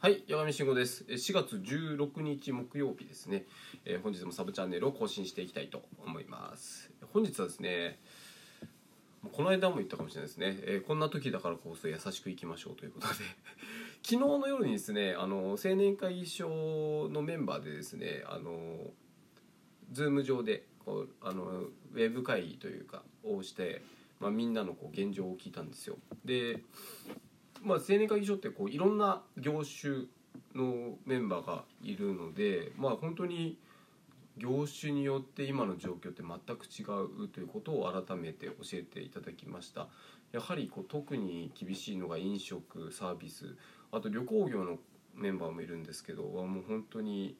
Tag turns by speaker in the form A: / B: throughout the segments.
A: はい、山上慎吾です。え4月16日木曜日ですね、えー本日もサブチャンネルを更新していきたいと思います。本日はですね、この間も言ったかもしれないですね、えーこんな時だからこそ優しくいきましょうということで、昨日の夜にですね、あの青年会議所のメンバーでですね、あのズーム上でこうあのウェブ会議というかをして、まあ、みんなのこう現状を聞いたんですよ。でまあ、青年会議所ってこういろんな業種のメンバーがいるので、まあ、本当に業種によって今の状況って全く違うということを改めて教えていただきましたやはりこう特に厳しいのが飲食サービスあと旅行業のメンバーもいるんですけどはもう本当に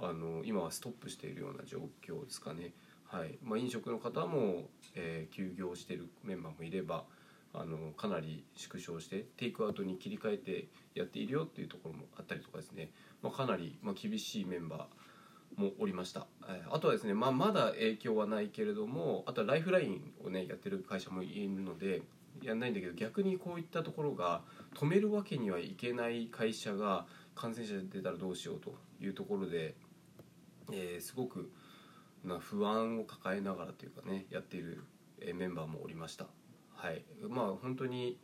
A: あの今はストップしているような状況ですかね。はいまあ、飲食の方も、えー休業しているメンバーもいればあのかなり縮小してテイクアウトに切り替えてやっているよっていうところもあったりとかですね、まあ、かなり、ま、厳しいメンバーもおりました、えあとはですね、まあ、まだ影響はないけれどもあとはライフラインをねやってる会社もいるのでやんないんだけど逆にこういったところが止めるわけにはいけない会社が感染者出たらどうしようというところで、えーすごくな不安を抱えながらというかねやっている、えメンバーもおりました。はい、まあ本当に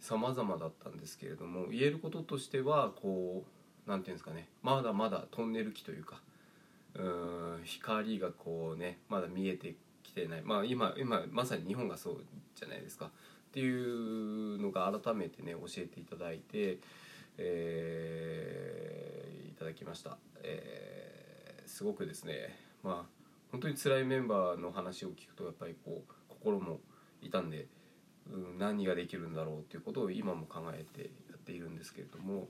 A: 様々だったんですけれども言えることとしてはこうなんていうんですかね。まだまだトンネル期というかうーん光がこうねまだ見えてきてない。まあ今今まさに日本がそうじゃないですか。っていうのが改めてね教えていただいて、えーいただきました、えーすごくですねまあ本当に辛いメンバーの話を聞くとやっぱりこう心も痛んで、何ができるんだろうっていうことを今も考えてやっているんですけれども、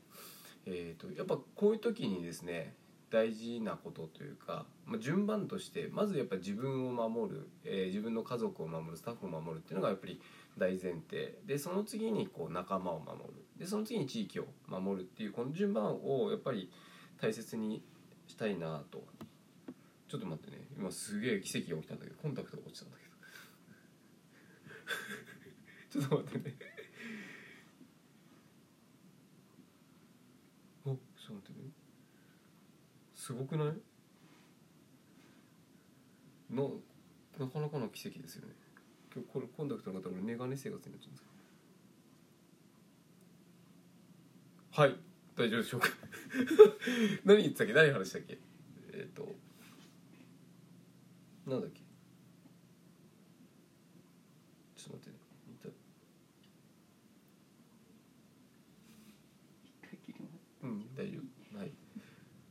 A: えー、とやっぱこういう時にですね大事なことというか、まあ、順番としてまずやっぱ自分を守る、えー自分の家族を守るスタッフを守るっていうのがやっぱり大前提。でその次にこう仲間を守る。でその次に地域を守るっていうこの順番をやっぱり大切にしたいなと。ちょっと待ってね。今すげえ奇跡が起きたんだけどコンタクトが落ちたんだけど。ちょっと待ってね。おちょっと待ってね。すごくない？ななかなかの奇跡ですよね。今日これコンタクトの方俺メガネ生活になっちゃうんですか？はい。大丈夫でしょうか？何言ってたっけ？何話したっけ？えっ、となんだっけ？ちょっと待って。大丈夫はい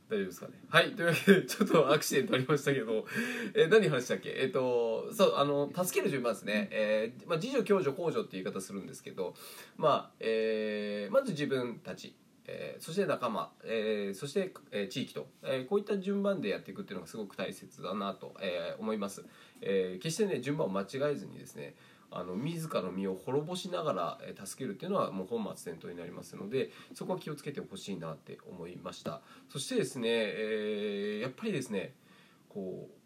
A: 大丈夫ですかねはいというわけでちょっとアクシデントありましたけど、えー何話したっけえっ、とそうあの助ける順番ですね、えーまあ、自助共助公助っていう言い方するん。ですけどまあ、えーまず自分たちえーそして仲間、えーそして、えー地域と、えーこういった順番でやっていくっていうのがすごく大切だなと、えー思います、えー決してね順番を間違えずにですねあの自らの身を滅ぼしながら、助けるっていうのはもう本末転倒になりますのでそこは気をつけてほしいなって思いました。そしてですね、えーやっぱりですねこう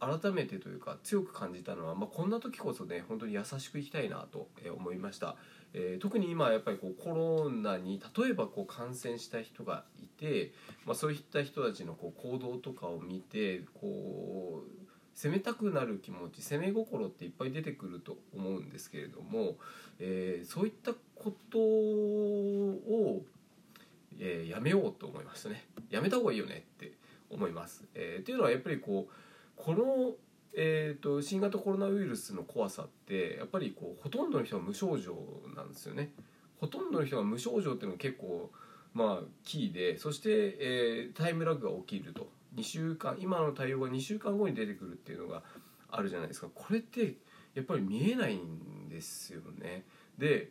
A: 改めてというか強く感じたのは、まあ、こんな時こそね本当に優しくいきたいなと思いました、えー特に今やっぱりこうコロナに例えばこう感染した人がいて、まあ、そういった人たちのこう行動とかを見てこう攻めたくなる気持ち攻め心っていっぱい出てくると思うんですけれども、えーそういったことを、えーやめようと思いましたねやめた方がいいよねって思います。えーっていうのはやっぱりこうこの、えー、と新型コロナウイルスの怖さってやっぱりこうほとんどの人が無症状なんですよね。ほとんどの人が無症状っていうのが結構まあキーでそして、えータイムラグが起きると2週間今の対応が2週間後に出てくるっていうのがあるじゃないですか。これってやっぱり見えないんですよね。で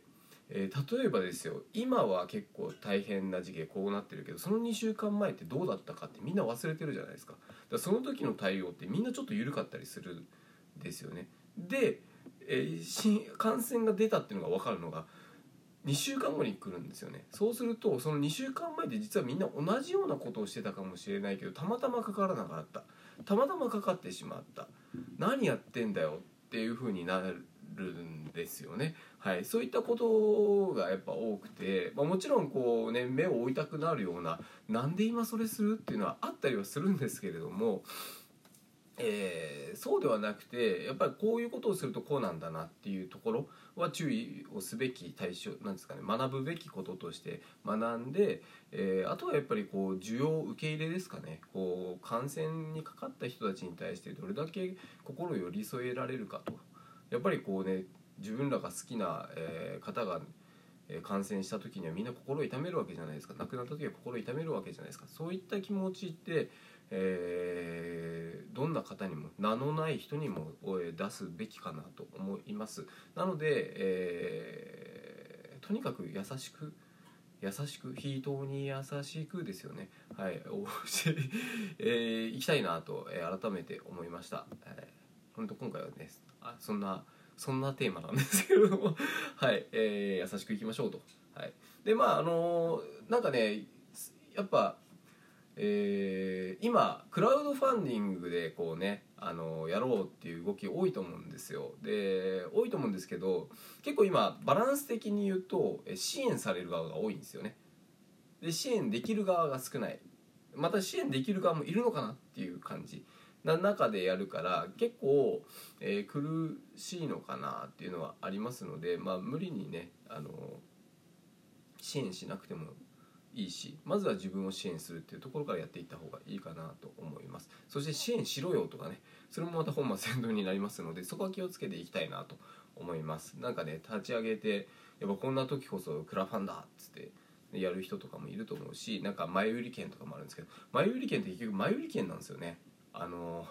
A: えー例えばですよ今は結構大変な時期こうなってるけどその2週間前ってどうだったかってみんな忘れてるじゃないですか。だからその時の対応ってみんなちょっと緩かったりするんですよね。で、えー感染が出たっていうのが分かるのが2週間後に来るんですよね。そうするとその2週間前で実はみんな同じようなことをしてたかもしれないけどたまたまかからなかった。たまたまかかってしまった。何やってんだよっていう風になるんですよね。はい、そういったことがやっぱ多くて、まあ、もちろんこうね目を追いたくなるようななんで今それするっていうのはあったりはするんですけれどもえー、そうではなくてやっぱりこういうことをするとこうなんだなっていうところは注意をすべき対象なんですかね学ぶべきこととして学んで、えー、あとはやっぱりこう需要受け入れですかね。こう感染にかかった人たちに対してどれだけ心を寄り添えられるかと。やっぱりこうね自分らが好きな、えー、方が感染した時にはみんな心を痛めるわけじゃないですか。亡くなった時は心を痛めるわけじゃないですか。そういった気持ちってえー、どんな方にも名のない人にも出すべきかなと思います。なので、えー、とにかく優しく優しく人に優しくですよね。はい えー、いきたいなと、え、改めて思いました、えー、本当今回はねあそんなそんなテーマなんですけれども。はい、えー、優しくいきましょうと。はい。でまああのー、なんかねやっぱえー、今クラウドファンディングでこうねあのやろうっていう動き多いと思うんですよ。で多いと思うんですけど結構今バランス的に言うと支援される側が多いんですよね。で支援できる側が少ない。また支援できる側もいるのかなっていう感じ。な中でやるから結構、えー、苦しいのかなっていうのはありますのでまあ無理にねあの支援しなくてもいいしまずは自分を支援するっていうところからやっていった方がいいかなと思います。そして支援しろよとかねそれもまた本末転倒になりますのでそこは気をつけていきたいなと思います。なんかね立ち上げてやっぱこんな時こそクラファンだっつってやる人とかもいると思うしなんか前売り券とかもあるんですけど前売り券って結局前売り券なんですよね。あの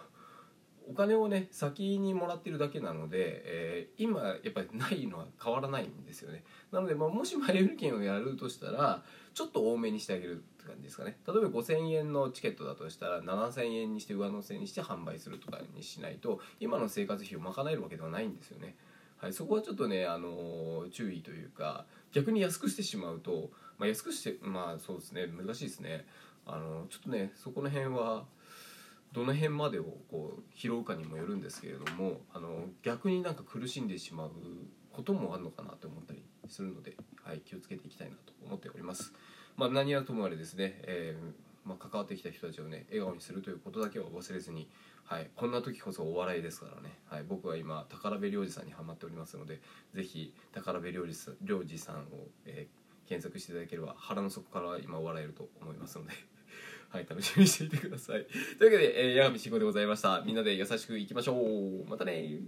A: お金をね先にもらってるだけなので、えー、今やっぱりないのは変わらないんですよね。なので、まあ、もし前売り券をやるとしたらちょっと多めにしてあげるって感じですかね。例えば5000円のチケットだとしたら7000円にして上乗せにして販売するとかにしないと今の生活費を賄えるわけではないんですよね。はい、そこはちょっとね、あのー、注意というか逆に安くしてしまうと、まあ、安くしてまあそうですね難しいですね。あの、ちょっとねそこの辺はどの辺までをこう拾うかにもよるんですけれどもあの逆になんか苦しんでしまうこともあるのかなと思ったりするので、はい、気をつけていきたいなと思っております。まあ、何はともあれですね、えー、まあ、関わってきた人たちをね笑顔にするということだけは忘れずに、はい、こんな時こそお笑いですからね、はい、僕は今宝部良二さんにハマっておりますので是非宝部良二さんを、えー、検索していただければ腹の底から今笑えると思いますので。はい、楽しみにしていてください。というわけで、えー、八神慎吾でございました。みんなで優しくいきましょう。またね